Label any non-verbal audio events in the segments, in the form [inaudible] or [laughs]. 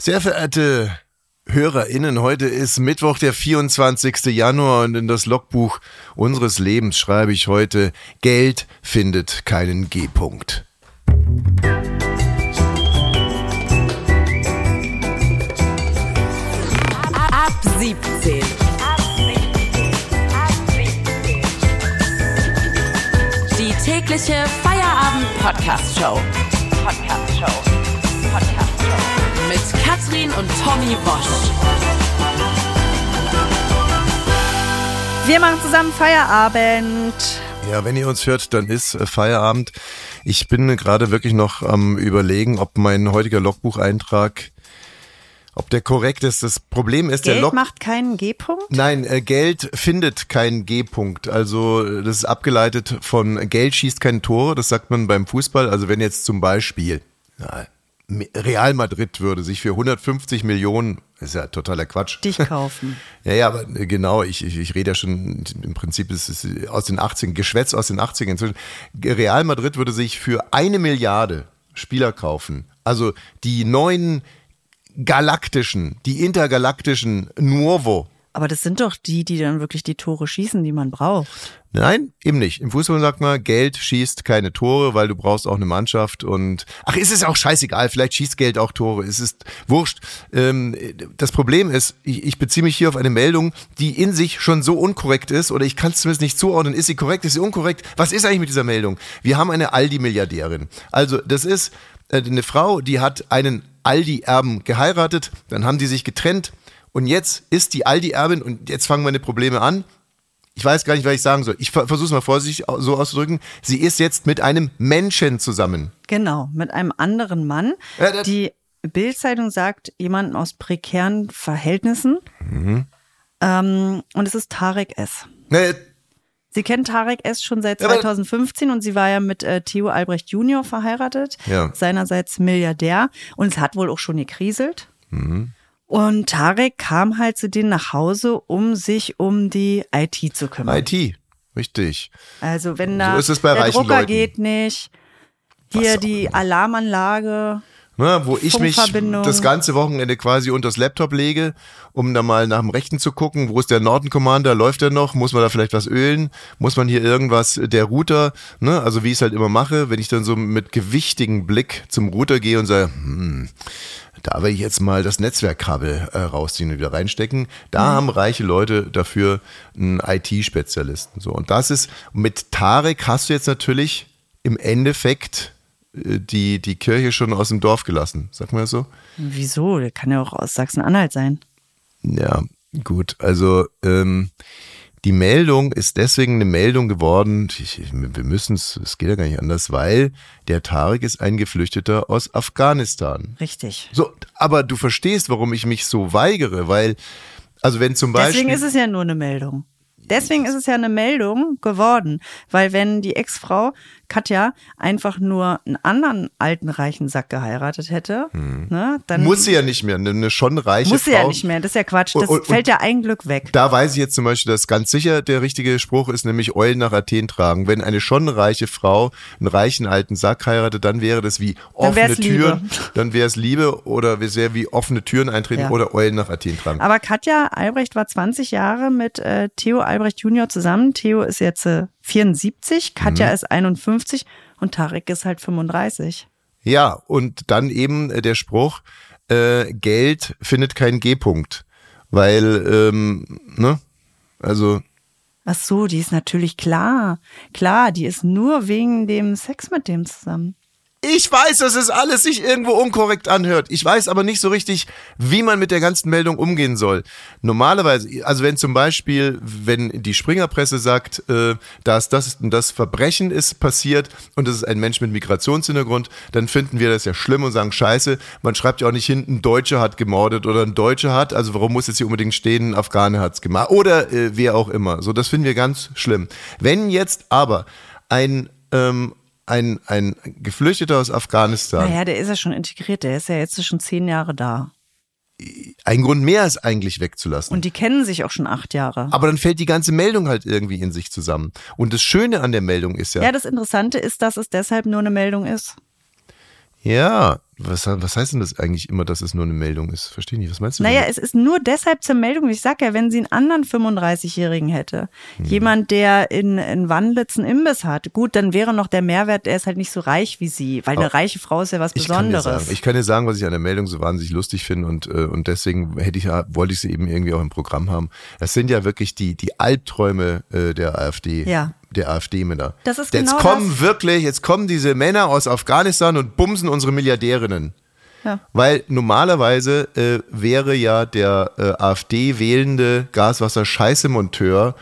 Sehr verehrte HörerInnen, heute ist Mittwoch, der 24. Januar und in das Logbuch unseres Lebens schreibe ich heute, Geld findet keinen G-Punkt. Ab 17. Die tägliche Feierabend-Podcast-Show. Podcast-Show. Mit Katrin und Tommy Bosch. Wir machen zusammen Feierabend. Ja, wenn ihr uns hört, dann ist äh, Feierabend. Ich bin gerade wirklich noch am überlegen, ob mein heutiger Logbucheintrag, ob der korrekt ist. Das Problem ist, der Geld Log macht keinen G-Punkt? Nein, äh, Geld findet keinen G-Punkt. Also äh, das ist abgeleitet von Geld schießt keine Tore. Das sagt man beim Fußball. Also wenn jetzt zum Beispiel ja, Real Madrid würde sich für 150 Millionen, ist ja totaler Quatsch. Dich kaufen. [laughs] Ja, ja, aber äh, genau, ich, ich, ich rede ja schon, im Prinzip ist es aus den 80ern, Geschwätz aus den 80ern inzwischen. Real Madrid würde sich für eine Milliarde Spieler kaufen. Also die neuen galaktischen, die intergalaktischen Nuovo. Aber das sind doch die, die dann wirklich die Tore schießen, die man braucht. Nein, eben nicht. Im Fußball sagt man, Geld schießt keine Tore, weil du brauchst auch eine Mannschaft und ach, ist es auch scheißegal, vielleicht schießt Geld auch Tore, es ist wurscht. Ähm, das Problem ist, ich, ich beziehe mich hier auf eine Meldung, die in sich schon so unkorrekt ist oder ich kann es zumindest nicht zuordnen, ist sie korrekt, ist sie unkorrekt? Was ist eigentlich mit dieser Meldung? Wir haben eine Aldi-Milliardärin. Also das ist äh, eine Frau, die hat einen Aldi-Erben geheiratet, dann haben die sich getrennt und jetzt ist die Aldi-Erbin und jetzt fangen meine Probleme an ich weiß gar nicht, was ich sagen soll. Ich versuche es mal vorsichtig so auszudrücken. Sie ist jetzt mit einem Menschen zusammen. Genau, mit einem anderen Mann. Ja, die Bildzeitung sagt jemanden aus prekären Verhältnissen. Mhm. Ähm, und es ist Tarek S. Ne, Sie kennt Tarek S. schon seit Ja, aber- 2015 und sie war ja mit äh, Theo Albrecht Junior verheiratet, Ja. seinerseits Milliardär und es hat wohl auch schon gekriselt. Mhm. Und Tarek kam halt zu denen nach Hause, um sich um die IT zu kümmern. IT, richtig. Also wenn da So ist es bei der Drucker Leuten. geht nicht, hier die Alarmanlage. Ne, wo ich mich das ganze Wochenende quasi unter das Laptop lege, um da mal nach dem Rechten zu gucken, wo ist der Norton Commander, läuft der noch, muss man da vielleicht was ölen, muss man hier irgendwas, der Router, ne, also wie ich es halt immer mache, wenn ich dann so mit gewichtigem Blick zum Router gehe und sage, hm, da will ich jetzt mal das Netzwerkkabel äh, rausziehen und wieder reinstecken. Da haben reiche Leute dafür einen IT-Spezialisten. So. Und das ist, mit Tarek hast du jetzt natürlich im Endeffekt äh, die, die Kirche schon aus dem Dorf gelassen. Sag mal so? Wieso? Der kann ja auch aus Sachsen-Anhalt sein. Ja, gut. Also ähm, die Meldung ist deswegen eine Meldung geworden, ich, ich, wir müssen es, es geht ja gar nicht anders, weil der Tarek ist ein Geflüchteter aus Afghanistan. Richtig. So, aber du verstehst, warum ich mich so weigere, weil, also wenn zum Beispiel. Deswegen ist es ja nur eine Meldung. Deswegen ist es ja eine Meldung geworden, weil wenn die Ex-Frau Katja einfach nur einen anderen alten reichen Sack geheiratet hätte, ne, dann muss sie ja nicht mehr, eine, eine schon reiche muss sie Frau. ja nicht mehr. Das ist ja Quatsch. Das Und- und- fällt ja ein Glück weg. Da weiß ich jetzt zum Beispiel, dass ganz sicher der richtige Spruch ist, nämlich Eulen nach Athen tragen. Wenn eine schon reiche Frau einen reichen alten Sack heiratet, dann wäre das wie Dann offene wär's Türen, Liebe. dann wäre es Liebe oder es wäre wie offene Türen eintreten Ja. oder Eulen nach Athen tragen. Aber Katja Albrecht war 20 Jahre mit äh, Theo Albrecht Junior zusammen. Theo ist jetzt äh, 74, Katja Mhm. ist 51 und Tarek ist halt 35. Ja, und dann eben äh, der Spruch, äh, Geld findet keinen G-Punkt. Weil, ähm, ne? Also, Ach so, die ist natürlich klar. Klar, die ist nur wegen dem Sex mit dem zusammen. Ich weiß, dass es alles sich irgendwo unkorrekt anhört. Ich weiß aber nicht so richtig, wie man mit der ganzen Meldung umgehen soll. Normalerweise, also wenn zum Beispiel, wenn die Springerpresse sagt, äh, dass das und das Verbrechen ist passiert und es ist ein Mensch mit Migrationshintergrund, dann finden wir das ja schlimm und sagen Scheiße. Man schreibt ja auch nicht hinten, ein Deutscher hat gemordet oder ein Deutscher hat. Also warum muss jetzt hier unbedingt stehen, ein Afghane hat's gemacht oder äh, wer auch immer. So, das finden wir ganz schlimm. Wenn jetzt aber ein ähm, ein, ein Geflüchteter aus Afghanistan. Naja, der ist ja schon integriert, der ist ja jetzt schon zehn Jahre da. Ein Grund mehr ist eigentlich wegzulassen. Und die kennen sich auch schon acht Jahre. aber dann fällt die ganze Meldung halt irgendwie in sich zusammen. Und das Schöne an der Meldung ist ja, Ja, das Interessante ist, dass es deshalb nur eine Meldung ist. Ja, was, was heißt denn das eigentlich immer, dass es nur eine Meldung ist? Verstehe nicht, was meinst du? Naja, damit? es ist nur deshalb zur Meldung. Ich sag ja, wenn sie einen anderen 35-Jährigen hätte, Hm. jemand, der in, in Wandlitz einen Imbiss hat, gut, dann wäre noch der Mehrwert, er ist halt nicht so reich wie sie, weil eine reiche Frau ist ja was ich kann, Besonderes. sagen, ich kann dir sagen, was ich an der Meldung so wahnsinnig lustig finde und, äh, und deswegen hätte ich, wollte ich sie eben irgendwie auch im Programm haben. Das sind ja wirklich die, die Albträume äh, der AfD. Ja. Der AfD-Männer. Das ist jetzt genau kommen das. wirklich, jetzt kommen diese Männer aus Afghanistan und bumsen unsere Milliardärinnen. Ja. Weil normalerweise äh, wäre ja der äh, AfD wählende Gaswasser-Scheiße-Monteur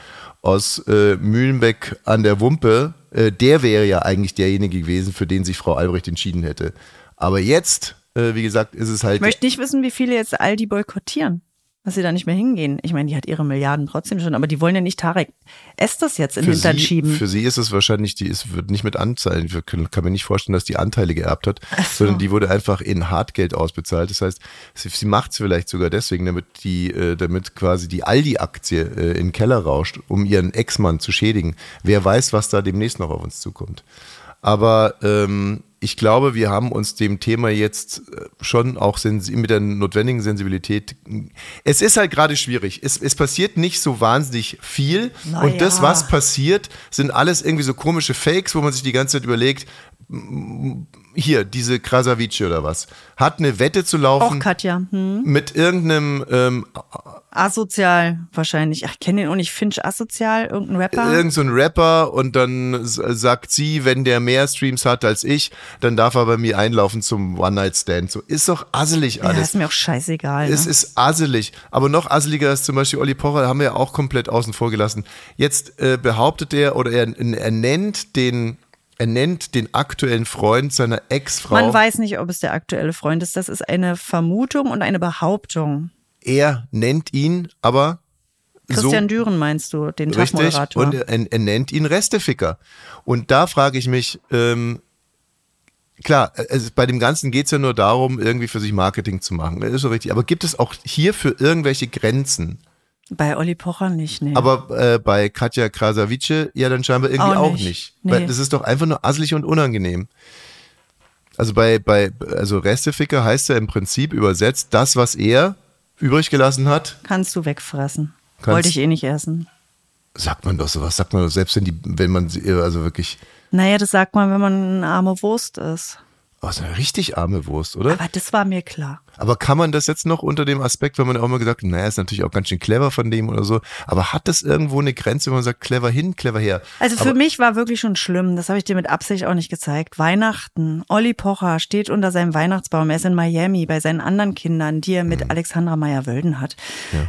aus äh, Mühlenbeck an der Wumpe, äh, der wäre ja eigentlich derjenige gewesen, für den sich Frau Albrecht entschieden hätte. Aber jetzt, äh, wie gesagt, ist es halt. Ich möchte nicht wissen, wie viele jetzt Aldi boykottieren, dass sie da nicht mehr hingehen. Ich meine, die hat ihre Milliarden trotzdem schon, aber die wollen ja nicht Tarek Estes jetzt in den Hintern sie, schieben. für sie ist es wahrscheinlich, die ist, wird nicht mit Anzahlen, ich kann, kann mir nicht vorstellen, dass die Anteile geerbt hat, so. sondern die wurde einfach in Hartgeld ausbezahlt. Das heißt, sie, sie macht es vielleicht sogar deswegen, damit die, äh, damit quasi die Aldi-Aktie äh, in den Keller rauscht, um ihren Ex-Mann zu schädigen. Wer weiß, was da demnächst noch auf uns zukommt. Aber ähm, ich glaube, wir haben uns dem Thema jetzt äh, schon auch mit der notwendigen Sensibilität. Es ist halt gerade schwierig. Es, es passiert nicht so wahnsinnig viel. Na und das, was passiert, sind alles irgendwie so komische Fakes, wo man sich die ganze Zeit überlegt, hier, diese Krasavice oder was, hat eine Wette zu Auch laufen Katja. Hm? mit irgendeinem ähm, Asozial wahrscheinlich. Ach, ich kenne den auch nicht. Finch Asozial, irgendein Rapper. irgend so ein Rapper und dann sagt sie, wenn der mehr Streams hat als ich, dann darf er bei mir einlaufen zum One-Night-Stand. So ist doch asselig ja, alles. ist mir auch scheißegal. Es ne? ist asselig. Aber noch asseliger ist zum Beispiel Olli Pocher, haben wir ja auch komplett außen vor gelassen. Jetzt äh, behauptet er oder er, er nennt den, er nennt den aktuellen Freund seiner Ex-Frau. Man weiß nicht, ob es der aktuelle Freund ist. Das ist eine Vermutung und eine Behauptung. Er nennt ihn aber Christian so Düren meinst du, den richtig Tagmoderator. und er, er nennt ihn Resteficker. Und da frage ich mich, ähm, klar, also bei dem Ganzen geht es ja nur darum, irgendwie für sich Marketing zu machen. Das ist so richtig. Aber gibt es auch hierfür irgendwelche Grenzen? Bei Olli Pocher nicht, nee. Aber äh, bei Katja Krasavice ja dann scheinbar irgendwie Auch auch nicht. nicht. Nee. Weil das ist doch einfach nur asselig und unangenehm. Also bei, bei also Resteficker heißt ja im Prinzip übersetzt, das, was er übrig gelassen hat, Kannst du wegfressen. Kannst- Wollte ich eh nicht essen. sagt man doch sowas, sagt man doch selbst wenn die, wenn man sie- also wirklich, Naja, das sagt man, wenn man eine arme Wurst ist. Oh, ist eine richtig arme Wurst, oder? Aber das war mir klar. Aber kann man das jetzt noch unter dem Aspekt, weil man auch immer gesagt hat, naja, ist natürlich auch ganz schön clever von dem oder so, aber hat das irgendwo eine Grenze, wenn man sagt, clever hin, clever her? Also für aber, mich war wirklich schon schlimm, das habe ich dir mit Absicht auch nicht gezeigt. Weihnachten, Olli Pocher steht unter seinem Weihnachtsbaum, er ist in Miami bei seinen anderen Kindern, die er mit Mhm. Alexandra Meyer-Wölden hat.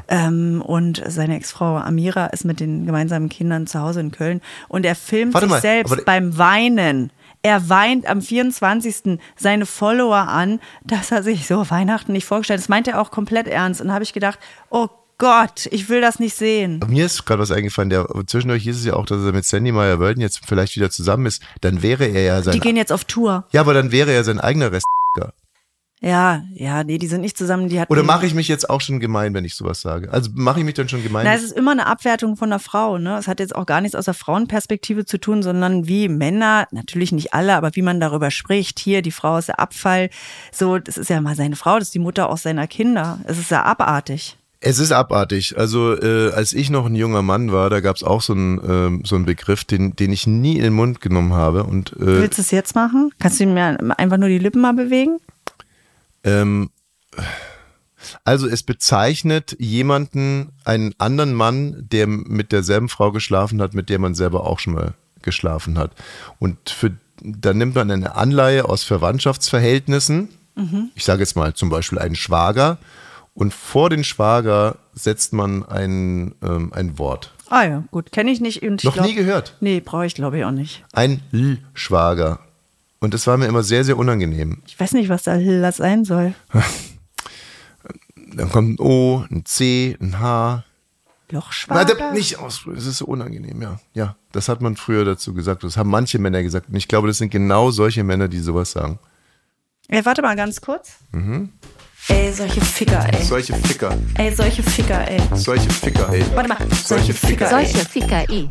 Ähm, und seine Ex-Frau Amira ist mit den gemeinsamen Kindern zu Hause in Köln und er filmt Warte sich mal, selbst beim Weinen. Er weint am 24. seine Follower an, dass er sich so Weihnachten nicht vorgestellt hat. Das meint er auch komplett ernst. Und da habe ich gedacht, oh Gott, ich will das nicht sehen. Mir ist gerade was eingefallen, der, zwischendurch hieß es ja auch, dass er mit Sandy Meyer-Wölden jetzt vielleicht wieder zusammen ist, dann wäre er ja sein, Die gehen jetzt auf Tour. ja, aber dann wäre er sein eigener Rest. Ja, ja, nee, die sind nicht zusammen. Die hatten, Oder mache ich mich jetzt auch schon gemein, wenn ich sowas sage? Also mache ich mich dann schon gemein? Na, es ist immer eine Abwertung von der Frau. Ne? Es hat jetzt auch gar nichts aus der Frauenperspektive zu tun, sondern wie Männer, natürlich nicht alle, aber wie man darüber spricht. Hier, die Frau ist der Abfall. So, das ist ja mal seine Frau, das ist die Mutter auch seiner Kinder. Es ist ja abartig. Es ist abartig. Also äh, als ich noch ein junger Mann war, da gab es auch so einen ähm, so einen Begriff, den, den ich nie in den Mund genommen habe. Und äh, Willst du es jetzt machen? Kannst du mir einfach nur die Lippen mal bewegen? Ähm, also es bezeichnet jemanden, einen anderen Mann, der mit derselben Frau geschlafen hat, mit der man selber auch schon mal geschlafen hat. Und für, dann nimmt man eine Anleihe aus Verwandtschaftsverhältnissen. Ich sage jetzt mal zum Beispiel einen Schwager. Und vor den Schwager setzt man ein, ähm, ein Wort. Ah ja, gut, kenne ich nicht. Und ich Noch glaub, nie gehört. Nee, brauche ich glaube ich auch nicht. Ein L-Schwager. Und das war mir immer sehr, sehr unangenehm. Ich weiß nicht, was da das sein soll. Dann kommt ein O, ein C, ein H. Lochschwager? das nicht aus. Es ist so unangenehm, ja. Ja, das hat man früher dazu gesagt. Das haben manche Männer gesagt. Und ich glaube, das sind genau solche Männer, die sowas sagen. Ey, warte mal ganz kurz. Mhm. Ey, solche Ficker, ey. Solche Ficker. Ey, solche Ficker, ey. Solche Ficker, ey. Warte mal. Solche Ficker, ey. Solche Ficker, i.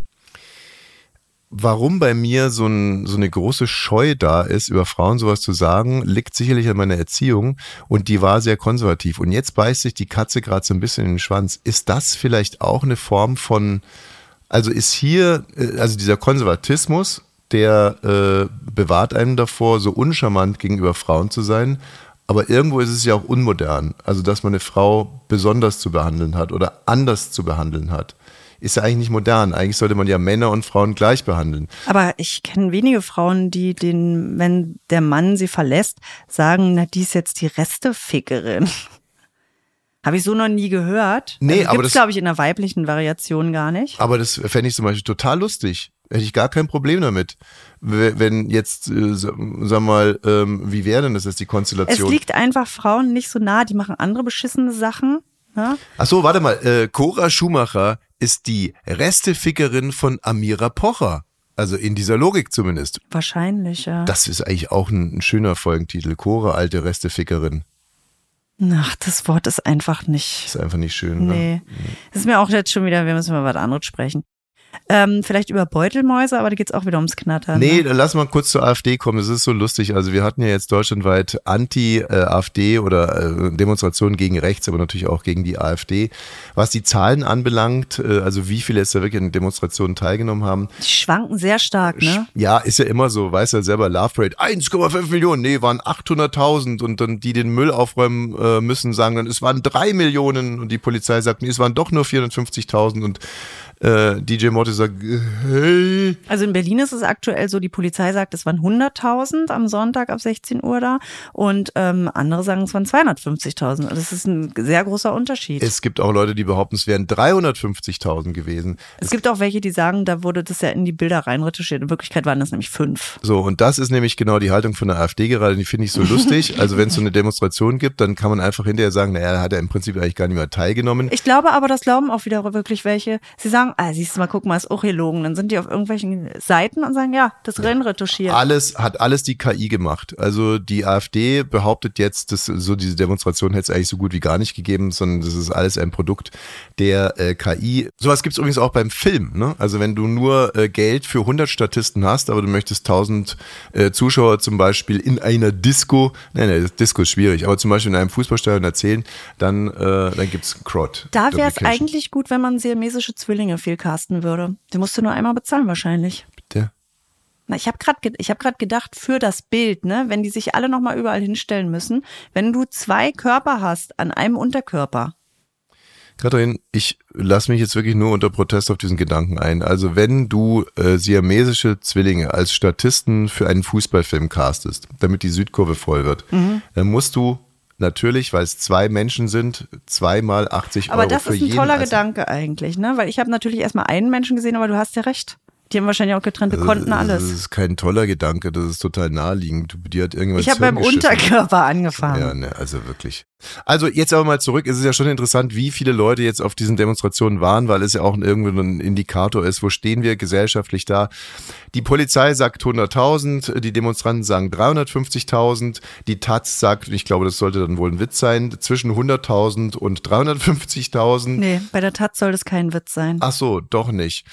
warum bei mir so, ein, so eine große Scheu da ist, über Frauen sowas zu sagen, liegt sicherlich an meiner Erziehung und die war sehr konservativ. Und jetzt beißt sich die Katze gerade so ein bisschen in den Schwanz. Ist das vielleicht auch eine Form von, also ist hier, äh, also dieser Konservatismus, der äh, bewahrt einen davor, so uncharmant gegenüber Frauen zu sein. Aber irgendwo ist es ja auch unmodern. Also, dass man eine Frau besonders zu behandeln hat oder anders zu behandeln hat ist ja eigentlich nicht modern. Eigentlich sollte man ja Männer und Frauen gleich behandeln. Aber ich kenne wenige Frauen, die den, wenn der Mann sie verlässt, sagen, na, die ist jetzt die Restefickerin. [laughs] Habe ich so noch nie gehört. Nee, also aber das glaube ich in der weiblichen Variation gar nicht. Aber das fände ich zum Beispiel total lustig. Hätte ich gar kein Problem damit. Wenn jetzt, äh, sag mal, ähm, wie wäre denn das jetzt die Konstellation? Es liegt einfach Frauen nicht so nah, die machen andere beschissene Sachen. Ja? Ach so, warte mal. Äh, Cora Schumacher ist die Restefickerin von Amira Pocher. Also in dieser Logik zumindest. Wahrscheinlich, ja. Das ist eigentlich auch ein, ein schöner Folgentitel. Cora, alte Restefickerin. Ach, das Wort ist einfach nicht. Ist einfach nicht schön. Nee. Ne? Das ist mir auch jetzt schon wieder, wir müssen mal was anderes sprechen. Ähm, vielleicht über Beutelmäuse, aber da geht es auch wieder ums Knattern. Nee, ne? lass mal kurz zur AfD kommen. Das ist so lustig. Also wir hatten ja jetzt deutschlandweit Anti-AfD oder äh, Demonstrationen gegen rechts, aber natürlich auch gegen die AfD. Was die Zahlen anbelangt, äh, also wie viele jetzt da wirklich an Demonstrationen teilgenommen haben. Die schwanken sehr stark, ne? Ja, ist ja immer so, weiß ja selber, Love Parade, 1,5 Millionen, nee, waren 800.000 und dann die den Müll aufräumen äh, müssen, sagen dann, es waren drei Millionen und die Polizei sagt, nee, es waren doch nur 450.000 und äh, DJ Morty sagt, hey. Also in Berlin ist es aktuell so, die Polizei sagt, es waren 100.000 am Sonntag ab 16 Uhr da und ähm, andere sagen, es waren 250.000. Das ist ein sehr großer Unterschied. Es gibt auch Leute, die behaupten, es wären 350.000 gewesen. Es gibt auch welche, die sagen, da wurde das ja in die Bilder reinretuschiert. In Wirklichkeit waren das nämlich fünf. So, und das ist nämlich genau die Haltung von der AfD gerade, die finde ich so lustig. [laughs] Also wenn es so eine Demonstration gibt, dann kann man einfach hinterher sagen, naja, da hat er im Prinzip eigentlich gar nicht mehr teilgenommen. Ich glaube aber, das glauben auch wieder wirklich welche. Sie sagen, ah, siehst du mal, guck mal, ist auch gelogen. Dann sind die auf irgendwelchen Seiten und sagen, ja, das Rennen retuschiert. Alles, hat alles die KI gemacht. Also die AfD behauptet jetzt, dass so diese Demonstration hätte es eigentlich so gut wie gar nicht gegeben, sondern das ist alles ein Produkt der äh, KI. Sowas gibt es übrigens auch beim Film. Ne? Also wenn du nur äh, Geld für 100 Statisten hast, aber du möchtest 1000 äh, Zuschauer zum Beispiel in einer Disco, nein, nein, Disco ist schwierig, aber zum Beispiel in einem Fußballstadion erzählen, dann, äh, dann gibt es Crowd. Da wäre es eigentlich gut, wenn man siamesische Zwillinge viel casten würde. Den musst du nur einmal bezahlen wahrscheinlich. Bitte? Na, ich habe gerade ich habe gerade gedacht für das Bild, ne, wenn die sich alle noch mal überall hinstellen müssen, wenn du zwei Körper hast an einem Unterkörper. Katrin, ich lasse mich jetzt wirklich nur unter Protest auf diesen Gedanken ein. Also wenn du äh, siamesische Zwillinge als Statisten für einen Fußballfilm castest, damit die Südkurve voll wird, Mhm. dann musst du natürlich, weil es zwei Menschen sind, zweimal 80 Aber Euro das für ist ein toller als- Gedanke eigentlich, ne? Weil ich habe natürlich erstmal einen Menschen gesehen, aber du hast ja recht. Die haben wahrscheinlich auch getrennte Konten Das alles. ist kein toller Gedanke, das ist total naheliegend. Dir hat irgendjemand Ich habe beim. Unterkörper angefangen. Ja, ne, also wirklich. Also jetzt aber mal zurück. Es ist ja schon interessant, wie viele Leute jetzt auf diesen Demonstrationen waren, weil es ja auch irgendwie ein Indikator ist, wo stehen wir gesellschaftlich da. Die Polizei sagt 100.000, die Demonstranten sagen 350.000, die Taz sagt, und ich glaube, das sollte dann wohl ein Witz sein, zwischen 100.000 und 350.000. Nee, bei der Tat soll das kein Witz sein. Ach so, doch nicht.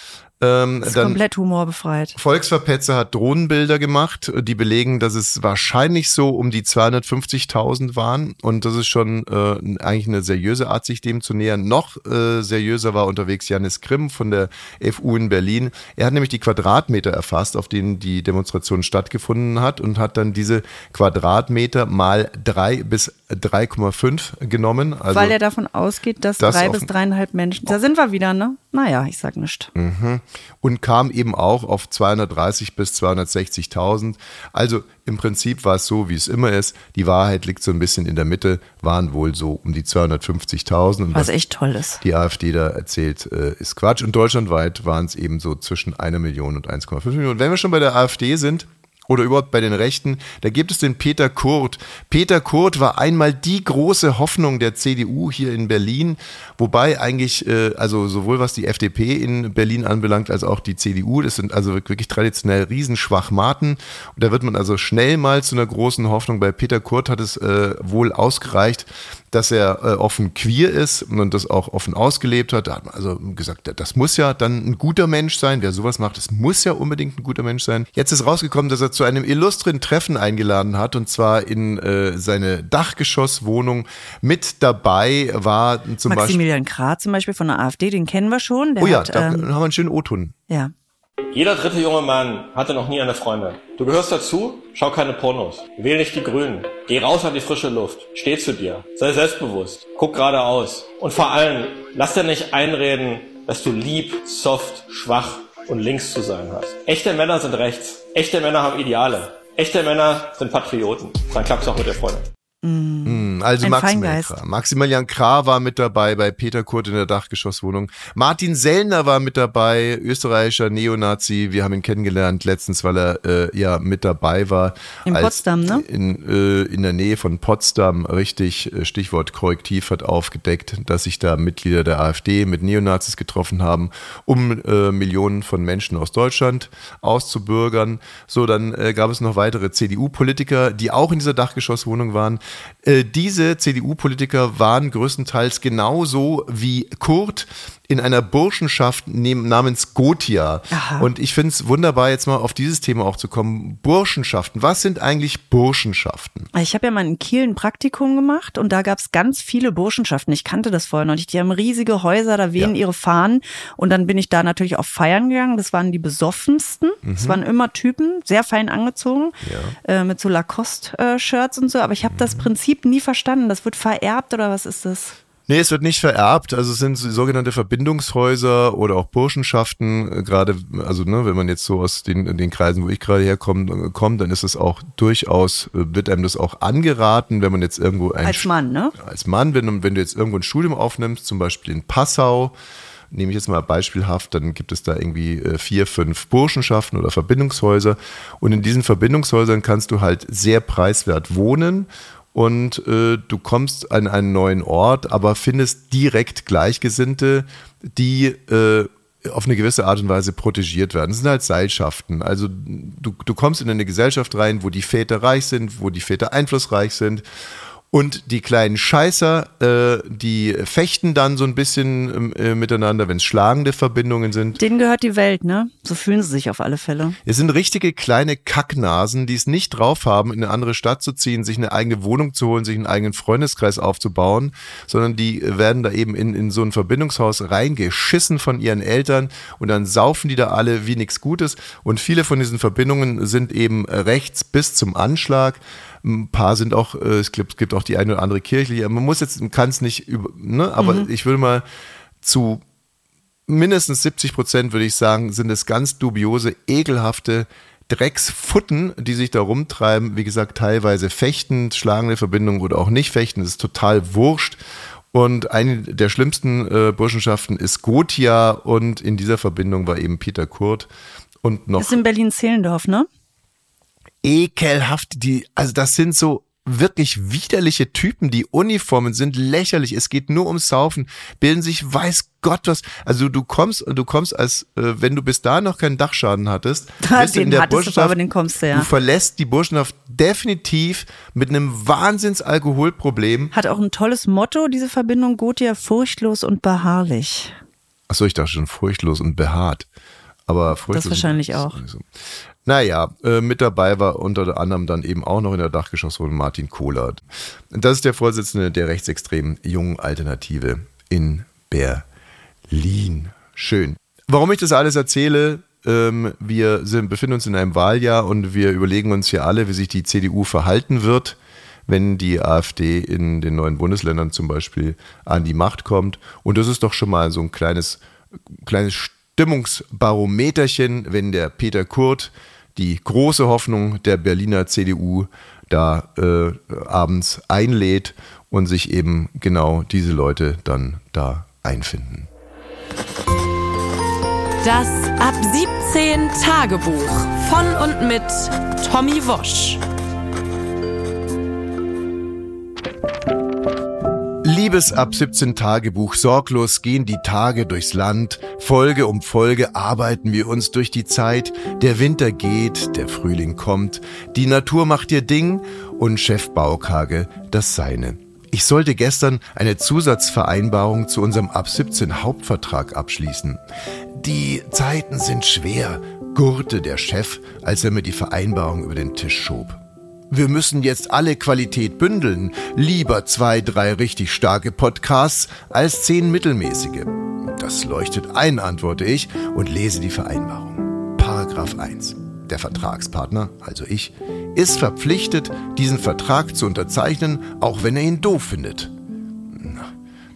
Ähm, Das ist dann komplett humorbefreit. Volksverpetzer hat Drohnenbilder gemacht, die belegen, dass es wahrscheinlich so um die 250.000 waren. Und das ist schon äh, eigentlich eine seriöse Art, sich dem zu nähern. Noch äh, seriöser war unterwegs Janis Grimm von der FU in Berlin. Er hat nämlich die Quadratmeter erfasst, auf denen die Demonstration stattgefunden hat und hat dann diese Quadratmeter mal drei bis 3,5 genommen. Also Weil er davon ausgeht, dass das drei bis dreieinhalb Menschen. Da sind wir wieder, ne? Naja, ich sag nicht. und kam eben auch auf 230 bis 260.000. Also im Prinzip war es so, wie es immer ist. Die Wahrheit liegt so ein bisschen in der Mitte, waren wohl so um die 250.000. Und Was echt toll ist. die AfD da erzählt, äh, ist Quatsch. Und deutschlandweit waren es eben so zwischen einer Million und 1,5 Millionen. Wenn wir schon bei der AfD sind, oder überhaupt bei den Rechten, da gibt es den Peter Kurt. Peter Kurt war einmal die große Hoffnung der CDU hier in Berlin, wobei eigentlich, äh, also sowohl was die FDP in Berlin anbelangt, als auch die CDU, das sind also wirklich traditionell Riesenschwachmaten. Und da wird man also schnell mal zu einer großen Hoffnung. Bei Peter Kurt hat es äh, wohl ausgereicht, dass er äh, offen queer ist und das auch offen ausgelebt hat. Da hat man also gesagt, das muss ja dann ein guter Mensch sein. Wer sowas macht, das muss ja unbedingt ein guter Mensch sein. Jetzt ist rausgekommen, dass er zu einem illustren Treffen eingeladen hat und zwar in äh, seine Dachgeschosswohnung. Mit dabei war zum Beispiel. Maximilian Krah zum Beispiel von der AfD, den kennen wir schon. Der oh ja, hat, da ähm, haben wir einen schönen O-Ton. Ja. Jeder dritte junge Mann hatte noch nie eine Freundin. Du gehörst dazu, schau keine Pornos. Wähl nicht die Grünen. Geh raus an die frische Luft. Steh zu dir. Sei selbstbewusst. Guck geradeaus. Und vor allem, lass dir nicht einreden, dass du lieb, soft, schwach und links zu sein hast. Echte Männer sind rechts. Echte Männer haben Ideale. Echte Männer sind Patrioten. Dann klappt's auch mit der Freundin. Mm. Also Maximilian Krah. Maximilian Krah war mit dabei bei Peter Kurt in der Dachgeschosswohnung. Martin Sellner war mit dabei, österreichischer Neonazi. Wir haben ihn kennengelernt letztens, weil er äh, ja mit dabei war. In Potsdam, ne? In, äh, in der Nähe von Potsdam, richtig, äh, Stichwort Korrektiv hat aufgedeckt, dass sich da Mitglieder der AfD mit Neonazis getroffen haben, um äh, Millionen von Menschen aus Deutschland auszubürgern. So, dann äh, gab es noch weitere CDU-Politiker, die auch in dieser Dachgeschosswohnung waren. Äh, diese CDU-Politiker waren größtenteils genauso wie Kurt in einer Burschenschaft namens Gotia. Aha. Und ich finde es wunderbar, jetzt mal auf dieses Thema auch zu kommen. Burschenschaften. Was sind eigentlich Burschenschaften? Ich habe ja mal in Kiel ein Praktikum gemacht und da gab es ganz viele Burschenschaften. Ich kannte das vorher noch nicht. Die haben riesige Häuser, da wehen ja. ihre Fahnen. Und dann bin ich da natürlich auf Feiern gegangen. Das waren die besoffensten. Mhm. Das waren immer Typen, sehr fein angezogen, ja. äh, mit so Lacoste-Shirts und so. Aber ich habe mhm. das Prinzip nie verstanden. Das wird vererbt oder was ist das? Nee, es wird nicht vererbt. Also es sind sogenannte Verbindungshäuser oder auch Burschenschaften. Äh, gerade, also ne, wenn man jetzt so aus den, den Kreisen, wo ich gerade herkomme, äh, kommt, dann ist es auch durchaus, äh, wird einem das auch angeraten, wenn man jetzt irgendwo ein als Mann, ne? Als Mann, wenn, wenn du jetzt irgendwo ein Studium aufnimmst, zum Beispiel in Passau, nehme ich jetzt mal beispielhaft, dann gibt es da irgendwie vier, fünf Burschenschaften oder Verbindungshäuser. Und in diesen Verbindungshäusern kannst du halt sehr preiswert wohnen und äh, du kommst an einen neuen Ort, aber findest direkt Gleichgesinnte, die äh, auf eine gewisse Art und Weise protegiert werden. Das sind halt Seilschaften. Also du, du kommst in eine Gesellschaft rein, wo die Väter reich sind, wo die Väter einflussreich sind und die kleinen Scheißer, äh, die fechten dann so ein bisschen ähm, äh, miteinander, wenn es schlagende Verbindungen sind. Denen gehört die Welt, ne? So fühlen sie sich auf alle Fälle. Es sind richtige kleine Kacknasen, die es nicht drauf haben, in eine andere Stadt zu ziehen, sich eine eigene Wohnung zu holen, sich einen eigenen Freundeskreis aufzubauen, sondern die werden da eben in, in so ein Verbindungshaus reingeschissen von ihren Eltern und dann saufen die da alle wie nichts Gutes. Und viele von diesen Verbindungen sind eben rechts bis zum Anschlag. Ein paar sind auch, äh, es gibt, es gibt auch die eine oder andere kirchliche. Man muss jetzt, kann es nicht, über, ne? aber mhm. ich würde mal zu mindestens 70 Prozent, würde ich sagen, sind es ganz dubiose, ekelhafte Drecksfutten, die sich da rumtreiben. Wie gesagt, teilweise fechtend, schlagende Verbindungen oder auch nicht fechten. Das ist total wurscht. Und eine der schlimmsten äh, Burschenschaften ist Gotia und in dieser Verbindung war eben Peter Kurt und noch. Das ist in Berlin-Zehlendorf, ne? Ekelhaft. Die, also das sind so wirklich widerliche Typen. Die Uniformen sind lächerlich. Es geht nur ums Saufen. Bilden sich weiß Gott was. Also du kommst, du kommst als, äh, wenn du bis da noch keinen Dachschaden hattest, [laughs] bist den in der Burschenschaft, aber den kommst du, ja. du verlässt die Burschenschaft definitiv mit einem Wahnsinnsalkoholproblem. Hat auch ein tolles Motto, diese Verbindung Gotia, furchtlos und beharrlich. Achso, ich dachte schon furchtlos und behaart. Aber furchtlos. Das wahrscheinlich auch. So. Naja, äh, mit dabei war unter anderem dann eben auch noch in der Dachgeschosswohnung Martin Kohlert. Das ist der Vorsitzende der rechtsextremen Jungen Alternative in Berlin. Schön. Warum ich das alles erzähle, ähm, wir sind, befinden uns in einem Wahljahr und wir überlegen uns hier alle, wie sich die CDU verhalten wird, wenn die AfD in den neuen Bundesländern zum Beispiel an die Macht kommt. Und das ist doch schon mal so ein kleines, kleines Stimmungsbarometerchen, wenn der Peter Kurt die große Hoffnung der Berliner CDU da äh, abends einlädt und sich eben genau diese Leute dann da einfinden. Das Ab 17 Tagebuch von und mit Tommy Wosch. Liebes Ab 17 Tagebuch, sorglos gehen die Tage durchs Land, Folge um Folge arbeiten wir uns durch die Zeit, der Winter geht, der Frühling kommt, die Natur macht ihr Ding und Chef Baukage das Seine. Ich sollte gestern eine Zusatzvereinbarung zu unserem Ab 17 Hauptvertrag abschließen. Die Zeiten sind schwer, gurrte der Chef, als er mir die Vereinbarung über den Tisch schob. Wir müssen jetzt alle Qualität bündeln. Lieber zwei, drei richtig starke Podcasts als zehn mittelmäßige. Das leuchtet ein, antworte ich und lese die Vereinbarung. Paragraph 1. Der Vertragspartner, also ich, ist verpflichtet, diesen Vertrag zu unterzeichnen, auch wenn er ihn doof findet.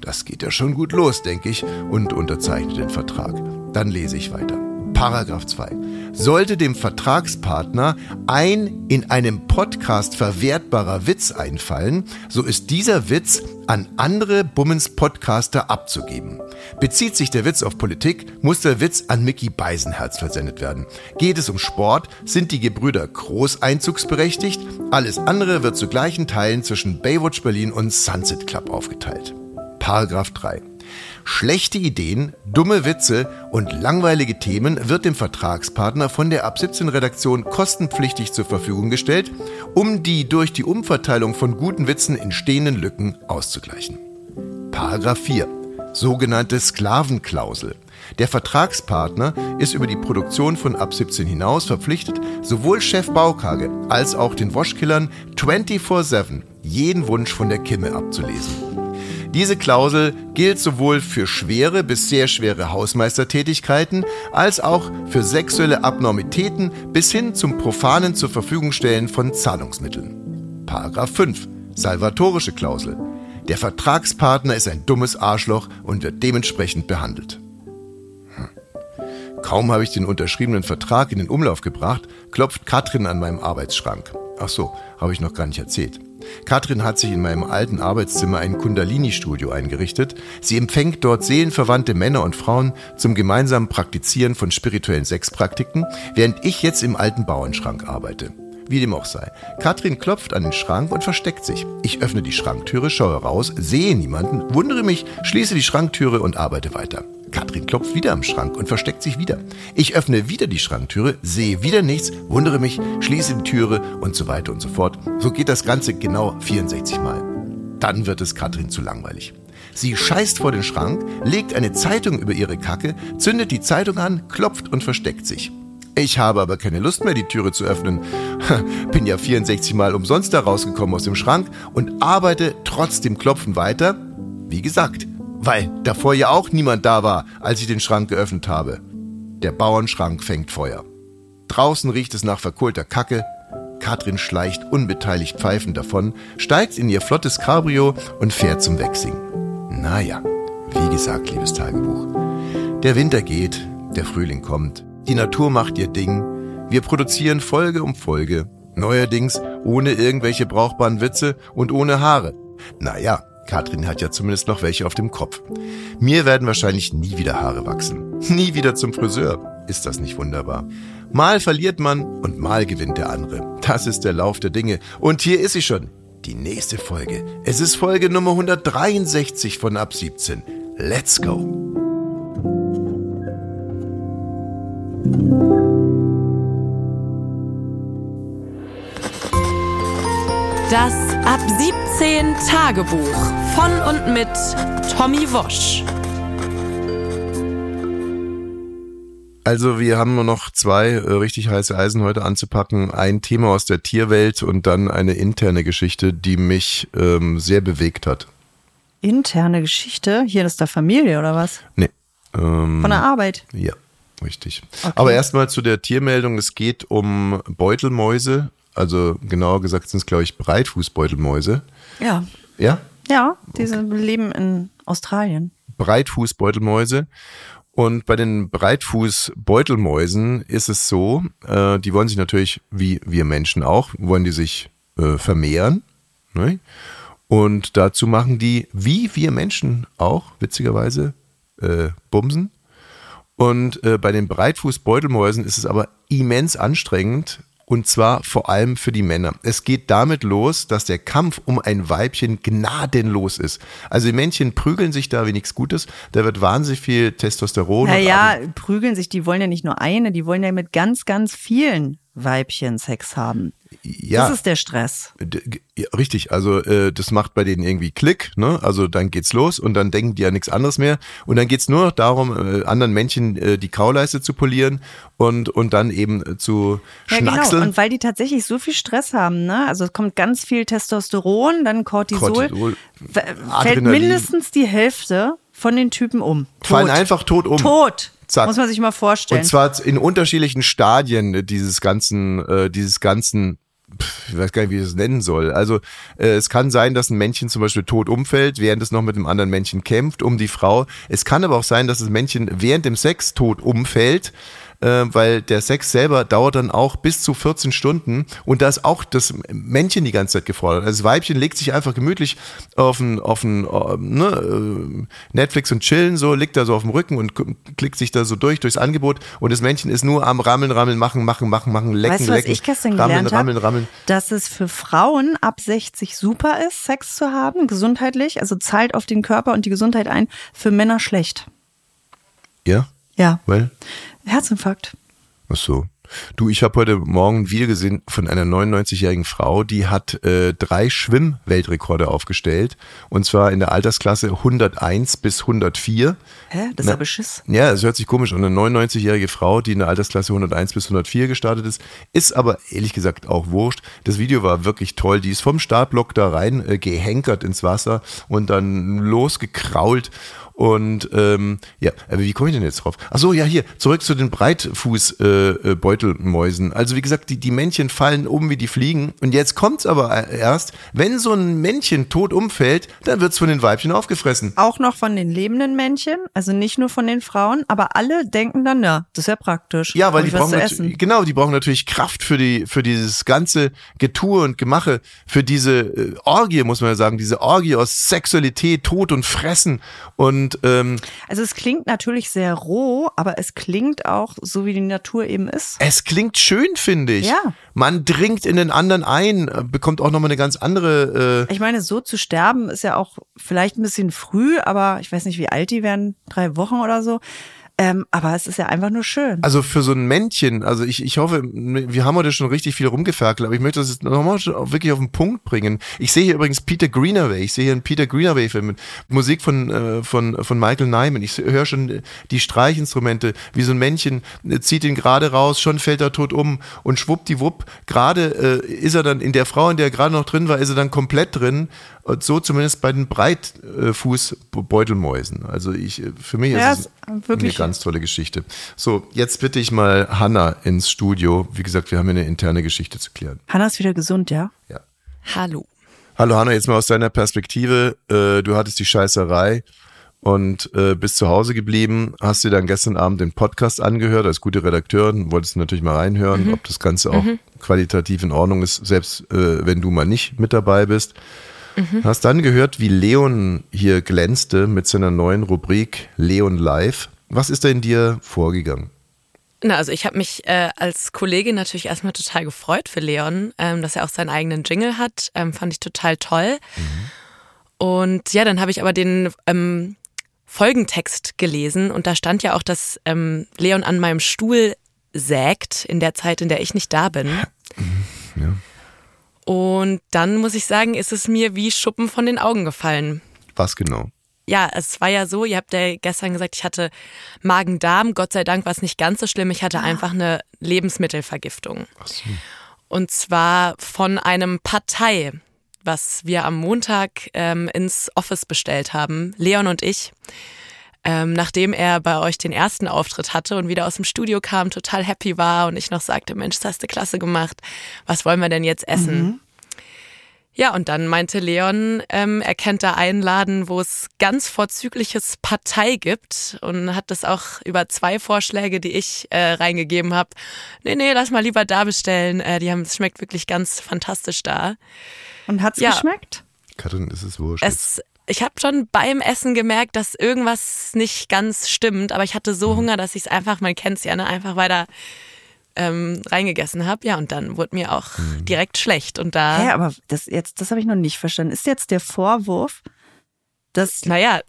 Das geht ja schon gut los, denke ich, und unterzeichne den Vertrag. Dann lese ich weiter. Paragraph 2. Sollte dem Vertragspartner ein in einem Podcast verwertbarer Witz einfallen, so ist dieser Witz an andere Bummens-Podcaster abzugeben. Bezieht sich der Witz auf Politik, muss der Witz an Mickey Beisenherz versendet werden. Geht es um Sport, sind die Gebrüder Groß einzugsberechtigt. Alles andere wird zu gleichen Teilen zwischen Baywatch Berlin und Sunset Club aufgeteilt. Paragraph 3. Schlechte Ideen, dumme Witze und langweilige Themen wird dem Vertragspartner von der Ab 17 Redaktion kostenpflichtig zur Verfügung gestellt, um die durch die Umverteilung von guten Witzen entstehenden Lücken auszugleichen. Paragraph 4. Sogenannte Sklavenklausel. Der Vertragspartner ist über die Produktion von Ab 17 hinaus verpflichtet, sowohl Chef Baukage als auch den Waschkillern 24-7 jeden Wunsch von der Kimme abzulesen. Diese Klausel gilt sowohl für schwere bis sehr schwere Hausmeistertätigkeiten als auch für sexuelle Abnormitäten bis hin zum profanen zur Verfügung stellen von Zahlungsmitteln. Paragraph 5. Salvatorische Klausel. Der Vertragspartner ist ein dummes Arschloch und wird dementsprechend behandelt. Hm. Kaum habe ich den unterschriebenen Vertrag in den Umlauf gebracht, klopft Katrin an meinem Arbeitsschrank. Ach so, habe ich noch gar nicht erzählt. Katrin hat sich in meinem alten Arbeitszimmer ein Kundalini-Studio eingerichtet. Sie empfängt dort seelenverwandte Männer und Frauen zum gemeinsamen Praktizieren von spirituellen Sexpraktiken, während ich jetzt im alten Bauernschrank arbeite. Wie dem auch sei. Katrin klopft an den Schrank und versteckt sich. Ich öffne die Schranktüre, schaue raus, sehe niemanden, wundere mich, schließe die Schranktüre und arbeite weiter. Katrin klopft wieder am Schrank und versteckt sich wieder. Ich öffne wieder die Schranktüre, sehe wieder nichts, wundere mich, schließe die Türe und so weiter und so fort. So geht das Ganze genau 64 Mal. Dann wird es Katrin zu langweilig. Sie scheißt vor den Schrank, legt eine Zeitung über ihre Kacke, zündet die Zeitung an, klopft und versteckt sich. Ich habe aber keine Lust mehr, die Türe zu öffnen. [laughs] Bin ja 64 Mal umsonst da rausgekommen aus dem Schrank und arbeite trotz dem Klopfen weiter. Wie gesagt, weil davor ja auch niemand da war, als ich den Schrank geöffnet habe. Der Bauernschrank fängt Feuer. Draußen riecht es nach verkohlter Kacke. Katrin schleicht unbeteiligt pfeifend davon, steigt in ihr flottes Cabrio und fährt zum Wechsing. Naja, wie gesagt, liebes Tagebuch. Der Winter geht, der Frühling kommt, die Natur macht ihr Ding, wir produzieren Folge um Folge, neuerdings ohne irgendwelche brauchbaren Witze und ohne Haare. Naja, Katrin hat ja zumindest noch welche auf dem Kopf. Mir werden wahrscheinlich nie wieder Haare wachsen. Nie wieder zum Friseur. Ist das nicht wunderbar? Mal verliert man und mal gewinnt der andere. Das ist der Lauf der Dinge. Und hier ist sie schon. Die nächste Folge. Es ist Folge Nummer 163 von Ab 17. Let's go. Das Ab 17 Tagebuch von und mit Tommy Wosch. Also wir haben nur noch zwei äh, richtig heiße Eisen heute anzupacken. Ein Thema aus der Tierwelt und dann eine interne Geschichte, die mich ähm, sehr bewegt hat. Interne Geschichte? Hier ist der Familie oder was? Nee. Ähm, Von der Arbeit? Ja, richtig. Okay. Aber erstmal zu der Tiermeldung. Es geht um Beutelmäuse. Also genauer gesagt sind es, glaube ich, Breitfußbeutelmäuse. Ja. Ja? Ja, diese leben in Australien. Breitfußbeutelmäuse. Und bei den Breitfußbeutelmäusen ist es so, äh, die wollen sich natürlich, wie wir Menschen auch, wollen die sich äh, vermehren. Ne? Und dazu machen die, wie wir Menschen auch, witzigerweise, äh, Bumsen. Und äh, bei den Breitfußbeutelmäusen ist es aber immens anstrengend, und zwar vor allem für die Männer. Es geht damit los, dass der Kampf um ein Weibchen gnadenlos ist. Also die Männchen prügeln sich da wie nichts Gutes. Da wird wahnsinnig viel Testosteron. Naja, prügeln sich, die wollen ja nicht nur eine, die wollen ja mit ganz, ganz vielen Weibchen Sex haben. Ja, Das ist der Stress. Ja, richtig, also äh, das macht bei denen irgendwie Klick, ne? Also dann geht's los und dann denken die ja nichts anderes mehr. Und dann geht's nur noch darum, äh, anderen Männchen äh, die Kauleiste zu polieren und, und dann eben äh, zu Ja, schnackseln. genau. Und weil die tatsächlich so viel Stress haben, ne? Also es kommt ganz viel Testosteron, dann Cortisol. Cortisol, Fällt Adrenalin. mindestens die Hälfte von den Typen um. Tot. fallen einfach tot um. Tot. Zack. Muss man sich mal vorstellen. Und zwar in unterschiedlichen Stadien dieses ganzen, äh, dieses ganzen, pf, ich weiß gar nicht, wie ich das nennen soll. Also äh, es kann sein, dass ein Männchen zum Beispiel tot umfällt, während es noch mit einem anderen Männchen kämpft um die Frau. Es kann aber auch sein, dass das Männchen während dem Sex tot umfällt. Äh, weil der Sex selber dauert dann auch bis zu 14 Stunden und da ist auch das Männchen die ganze Zeit gefordert. Also das Weibchen legt sich einfach gemütlich auf ein, auf ein äh, ne, äh, Netflix und chillen so, liegt da so auf dem Rücken und klickt sich da so durch, durchs Angebot und das Männchen ist nur am Rammeln, Rammeln, machen, machen, machen, machen, lecken, weißt du, was lecken, ich gestern rammeln, gelernt rammeln, habe? rammeln. Dass es für Frauen ab 60 super ist, Sex zu haben, gesundheitlich. Also zahlt auf den Körper und die Gesundheit ein. Für Männer schlecht. Ja, Ja. weil, Herzinfarkt. ach so. Du, ich habe heute Morgen ein Video gesehen von einer 99-jährigen Frau, die hat äh, drei Schwimm-Weltrekorde aufgestellt. Und zwar in der Altersklasse 101 bis 104. Hä? Das ist Na, ja Beschiss. Ja, es hört sich komisch an. Eine 99-jährige Frau, die in der Altersklasse 101 bis 104 gestartet ist, ist aber ehrlich gesagt auch wurscht. Das Video war wirklich toll. Die ist vom Startblock da rein äh, gehenkert ins Wasser und dann losgekrault. Und ähm, ja, aber wie komme ich denn jetzt drauf? Ach so, ja, hier, zurück zu den Breitfuß-Beutelmäusen. Äh, Beutelmäusen. also wie gesagt, die, die Männchen fallen um wie die Fliegen. Und jetzt kommt's aber erst, wenn so ein Männchen tot umfällt, dann wird's von den Weibchen aufgefressen. Auch noch von den lebenden Männchen, also nicht nur von den Frauen, aber alle denken dann, ja, das ist ja praktisch. Ja, weil die brauchen natürlich, essen. genau, die brauchen natürlich Kraft für die für dieses ganze Getue und Gemache, für diese äh, Orgie muss man ja sagen, diese Orgie aus Sexualität, Tod und Fressen und ähm, Also es klingt natürlich sehr roh, aber es klingt auch so, wie die Natur eben ist. es klingt schön, finde ich. Ja. Man dringt in den anderen ein, äh, bekommt auch nochmal eine ganz andere. Äh, Ich meine, so zu sterben ist ja auch vielleicht ein bisschen früh, aber ich weiß nicht, wie alt die werden, drei Wochen oder so. Ähm, aber es ist ja einfach nur schön. also für so ein Männchen, also ich, ich hoffe, wir haben heute schon richtig viel rumgeferkelt, aber ich möchte das jetzt nochmal wirklich auf den Punkt bringen. Ich sehe hier übrigens Peter Greenaway, ich sehe hier einen Peter Greenaway-Film mit Musik von, äh, von, von Michael Nyman. Ich höre schon die Streichinstrumente, wie so ein Männchen äh, zieht ihn gerade raus, schon fällt er tot um und schwuppdiwupp, gerade äh, ist er dann in der Frau, in der er gerade noch drin war, ist er dann komplett drin. Und so zumindest bei den Breitfußbeutelmäusen. Also ich, für mich Ja, ist es ist wirklich- eine ganz tolle Geschichte. So, jetzt bitte ich mal Hanna ins Studio. Wie gesagt, wir haben hier eine interne Geschichte zu klären. Hanna ist wieder gesund, ja? Ja. Hallo. Hallo Hanna, jetzt mal aus deiner Perspektive. Äh, du hattest die Scheißerei und äh, bist zu Hause geblieben, hast dir dann gestern Abend den Podcast angehört als gute Redakteurin, wolltest natürlich mal reinhören, ob das Ganze auch qualitativ in Ordnung ist, selbst äh, wenn du mal nicht mit dabei bist. Hast dann gehört, wie Leon hier glänzte mit seiner neuen Rubrik Leon Live. Was ist da in dir vorgegangen? Na, also ich habe mich äh, als Kollegin natürlich erstmal total gefreut für Leon, ähm, dass er auch seinen eigenen Jingle hat. Ähm, fand ich total toll. Und ja, dann habe ich aber den ähm, Folgentext gelesen und da stand ja auch, dass ähm, Leon an meinem Stuhl sägt in der Zeit, in der ich nicht da bin. Und dann muss ich sagen, ist es mir wie Schuppen von den Augen gefallen. Was genau? Ja, es war ja so, ihr habt ja gestern gesagt, ich hatte Magen-Darm. Gott sei Dank war es nicht ganz so schlimm. Ich hatte einfach eine Lebensmittelvergiftung. Und zwar von einem Partei, was wir am Montag ähm, ins Office bestellt haben, Leon und ich. Ähm, nachdem er bei euch den ersten Auftritt hatte und wieder aus dem Studio kam, total happy war und ich noch sagte, Mensch, das hast du klasse gemacht. Was wollen wir denn jetzt essen? Ja, und dann meinte Leon, ähm, er kennt da einen Laden, wo es ganz vorzügliches Partei gibt und hat das auch über zwei Vorschläge, die ich äh, reingegeben habe. Nee, nee, lass mal lieber da bestellen. Äh, die haben, es schmeckt wirklich ganz fantastisch da. Und hat's Ja. geschmeckt? Katrin, ist es wurscht. Es ich habe schon beim Essen gemerkt, dass irgendwas nicht ganz stimmt, aber ich hatte so Mhm. Hunger, dass ich es einfach, man kennt es ja, ne, einfach weiter ähm, reingegessen habe. Ja, und dann wurde mir auch Mhm. direkt schlecht. Und da, Hä, aber das jetzt, das habe ich noch nicht verstanden. Ist jetzt der Vorwurf, dass naja,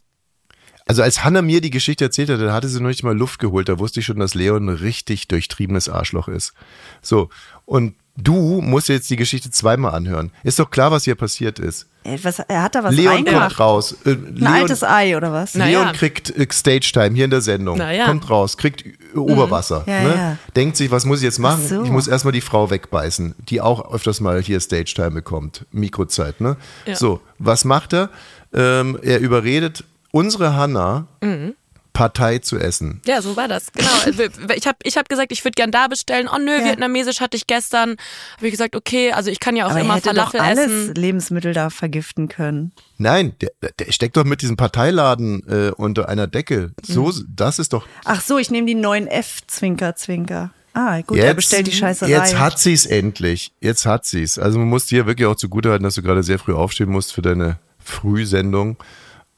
Also als Hannah mir die Geschichte erzählt hat, da hatte sie noch nicht mal Luft geholt. Da wusste ich schon, dass Leon ein richtig durchtriebenes Arschloch ist. So, und du musst jetzt die Geschichte zweimal anhören. Ist doch klar, was hier passiert ist. ey, was, er hat da was Leon reingemacht. kommt raus. Äh, Ein Leon, altes Ei oder was? Leon ja. kriegt äh, Stage-Time hier in der Sendung. Na ja. Kommt raus, kriegt äh, Oberwasser. Ja, ne? ja. Denkt sich, was muss ich jetzt machen? Ach so. Ich muss erstmal die Frau wegbeißen, die auch öfters mal hier Stage-Time bekommt. Mikrozeit, ne? Ja. So, was macht er? Ähm, er überredet unsere Hanna, Mhm. Partei zu essen. ja, so war das. Genau. [laughs] Ich habe ich hab gesagt, ich würde gern da bestellen. Oh nö, Ja. vietnamesisch hatte ich gestern. Habe ich gesagt, okay, also ich kann ja auch Aber er immer hätte doch Falafel alles essen. Lebensmittel da vergiften können. Nein, der, der steckt doch mit diesem Parteiladen äh, unter einer Decke. So, Mhm. das ist doch. Ach so, ich nehme die 9F, Zwinker, Zwinker. Ah, gut, er bestellt die Scheißerei. Jetzt hat sie's endlich. Jetzt hat sie's. Also man muss dir wirklich auch zugutehalten, dass du gerade sehr früh aufstehen musst für deine Frühsendung.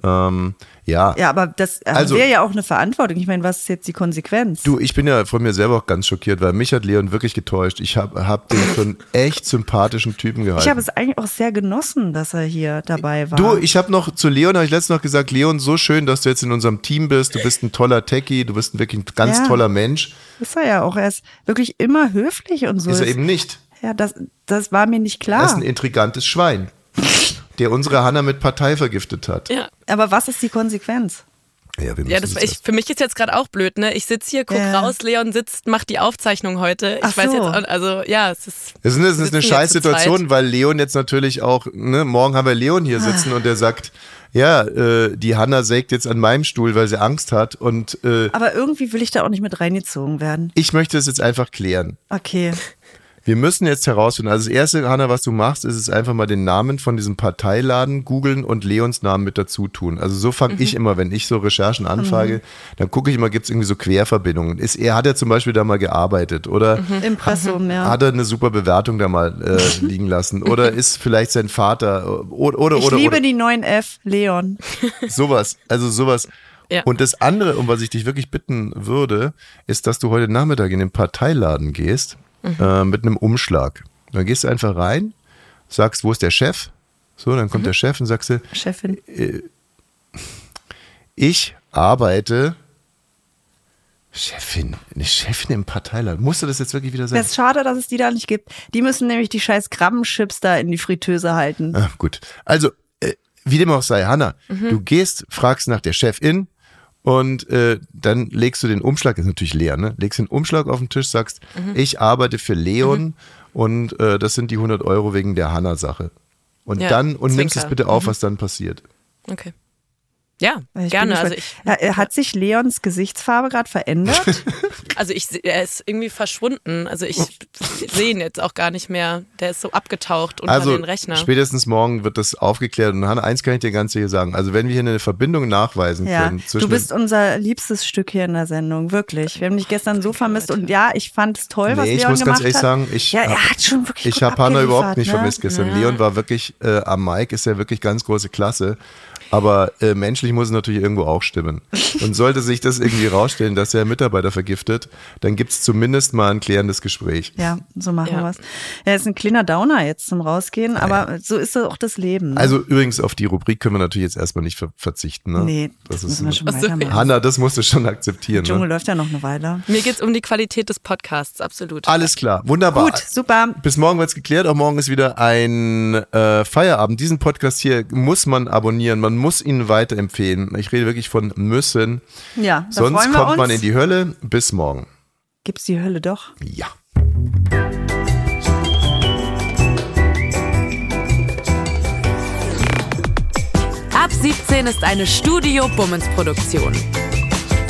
Ähm, ja. ja, aber das Also- wäre ja auch eine Verantwortung. Ich meine, was ist jetzt die Konsequenz? Du, ich bin ja von mir selber auch ganz schockiert, weil mich hat Leon wirklich getäuscht. Ich habe hab den für einen [laughs] echt sympathischen Typen gehalten. ich habe es eigentlich auch sehr genossen, dass er hier dabei war. Du, ich habe noch zu Leon, habe ich letztens noch gesagt, Leon, so schön, dass du jetzt in unserem Team bist. Du bist ein toller Techie, du bist ein wirklich ein ganz Ja. toller Mensch. ist er ja auch. Er ist wirklich immer höflich und so. Ist er eben nicht. ja, das, das war mir nicht Er ist klar. ein intrigantes Schwein, [laughs] der unsere Hanna mit Partei vergiftet hat. Ja. Aber was ist die Konsequenz? Ja, wir Ja, das, ich, für mich ist jetzt gerade auch blöd, ne? Ich sitze hier, guck Ja. raus, Leon sitzt, macht die Aufzeichnung heute. Ich Ach weiß so. jetzt, auch- also ja, es ist. Das ist eine, das ist eine scheiß. Situation, weil Leon jetzt natürlich auch, ne, morgen haben wir Leon hier sitzen und der sagt, ja, äh, die Hanna sägt jetzt an meinem Stuhl, weil sie Angst hat und äh, Aber irgendwie will ich da auch nicht mit reingezogen werden. ich möchte es jetzt einfach klären. Okay. Wir müssen jetzt herausfinden, also das erste, Hanna, was du machst, ist es einfach mal den Namen von diesem Parteiladen googeln und Leons Namen mit dazu tun. Also so fange ich immer, wenn ich so Recherchen anfrage, dann gucke ich immer, gibt es irgendwie so Querverbindungen. Ist, er hat ja zum Beispiel da mal gearbeitet oder Impressum, ja. hat er eine super Bewertung da mal äh, [laughs] liegen lassen oder ist vielleicht sein Vater oder oder Ich oder, liebe oder die 9F, Leon. [laughs] sowas, also sowas. Ja. Und das andere, um was ich dich wirklich bitten würde, ist, dass du heute Nachmittag in den Parteiladen gehst äh, mit einem Umschlag. Dann gehst du einfach rein, sagst, wo ist der Chef? So, dann kommt der Chef und sagst du, Chefin. ich arbeite Chefin, eine Chefin im Parteiladen. Musst du das jetzt wirklich wieder Es sagen? ist schade, dass es die da nicht gibt. Die müssen nämlich die scheiß Krabbenchips da in die Fritteuse halten. Ah, gut. Also, äh, wie dem auch sei, Hanna, Mhm. du gehst, fragst nach der Chefin und äh, dann legst du den Umschlag, ist natürlich leer, ne? Legst den Umschlag auf den Tisch, sagst, Mhm. ich arbeite für Leon und äh, das sind die 100 Euro wegen der Hanna-Sache. Und Ja, dann, und nimmst es bitte auf, was dann passiert. Okay. Ja, Ich gerne. Also ich, Ja, Hat sich Leons Gesichtsfarbe gerade verändert? [laughs] also ich, er ist irgendwie verschwunden. Also ich [laughs] sehe ihn jetzt auch gar nicht mehr. Der ist so abgetaucht unter Also den Rechner. spätestens morgen wird das aufgeklärt. Und Hanna, eins kann ich dir ganz sicher sagen. Also wenn wir hier eine Verbindung nachweisen ja, können zwischen du bist unser liebstes Stück hier in der Sendung, wirklich. Wir haben dich gestern so vermisst und ja, ich fand es toll, was Nee, ich Leon muss gemacht ganz ehrlich hat. sagen, ich ja, er hab- hat schon wirklich Ich gut habe Hanna überhaupt nicht ne? vermisst gestern. Leon war wirklich äh, am Mike, ist ja wirklich ganz große Klasse. Aber äh, menschlich muss es natürlich irgendwo auch stimmen. Und sollte sich das irgendwie rausstellen, dass er Mitarbeiter vergiftet, dann gibt es zumindest mal ein klärendes Gespräch. Ja, so machen Ja. wir es. Ja, ist ein kleiner Downer jetzt zum Rausgehen, aber so ist auch das Leben. Ne? Also übrigens auf die Rubrik können wir natürlich jetzt erstmal nicht ver verzichten. Ne? nee, das das ist müssen wir schon weitermachen. Hanna, das musst du schon akzeptieren. Dschungel Ne? läuft ja noch eine Weile. Mir geht's um die Qualität des Podcasts, absolut. Alles klar, wunderbar. Gut, super. Bis morgen wird's geklärt. Auch morgen ist wieder ein äh, Feierabend. Diesen Podcast hier muss man abonnieren. Man muss ihn weiterempfehlen. Ich rede wirklich von müssen. Ja, da Sonst kommt uns. man in die Hölle. Bis morgen. Gibt's die Hölle doch? Ja. Ab 17 ist eine Studio Bummens Produktion.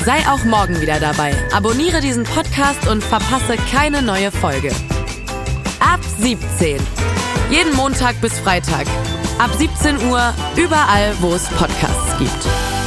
Sei auch morgen wieder dabei. Abonniere diesen Podcast und verpasse keine neue Folge. Ab 17. Jeden Montag bis Freitag. Ab 17 Uhr überall, wo es Podcasts gibt.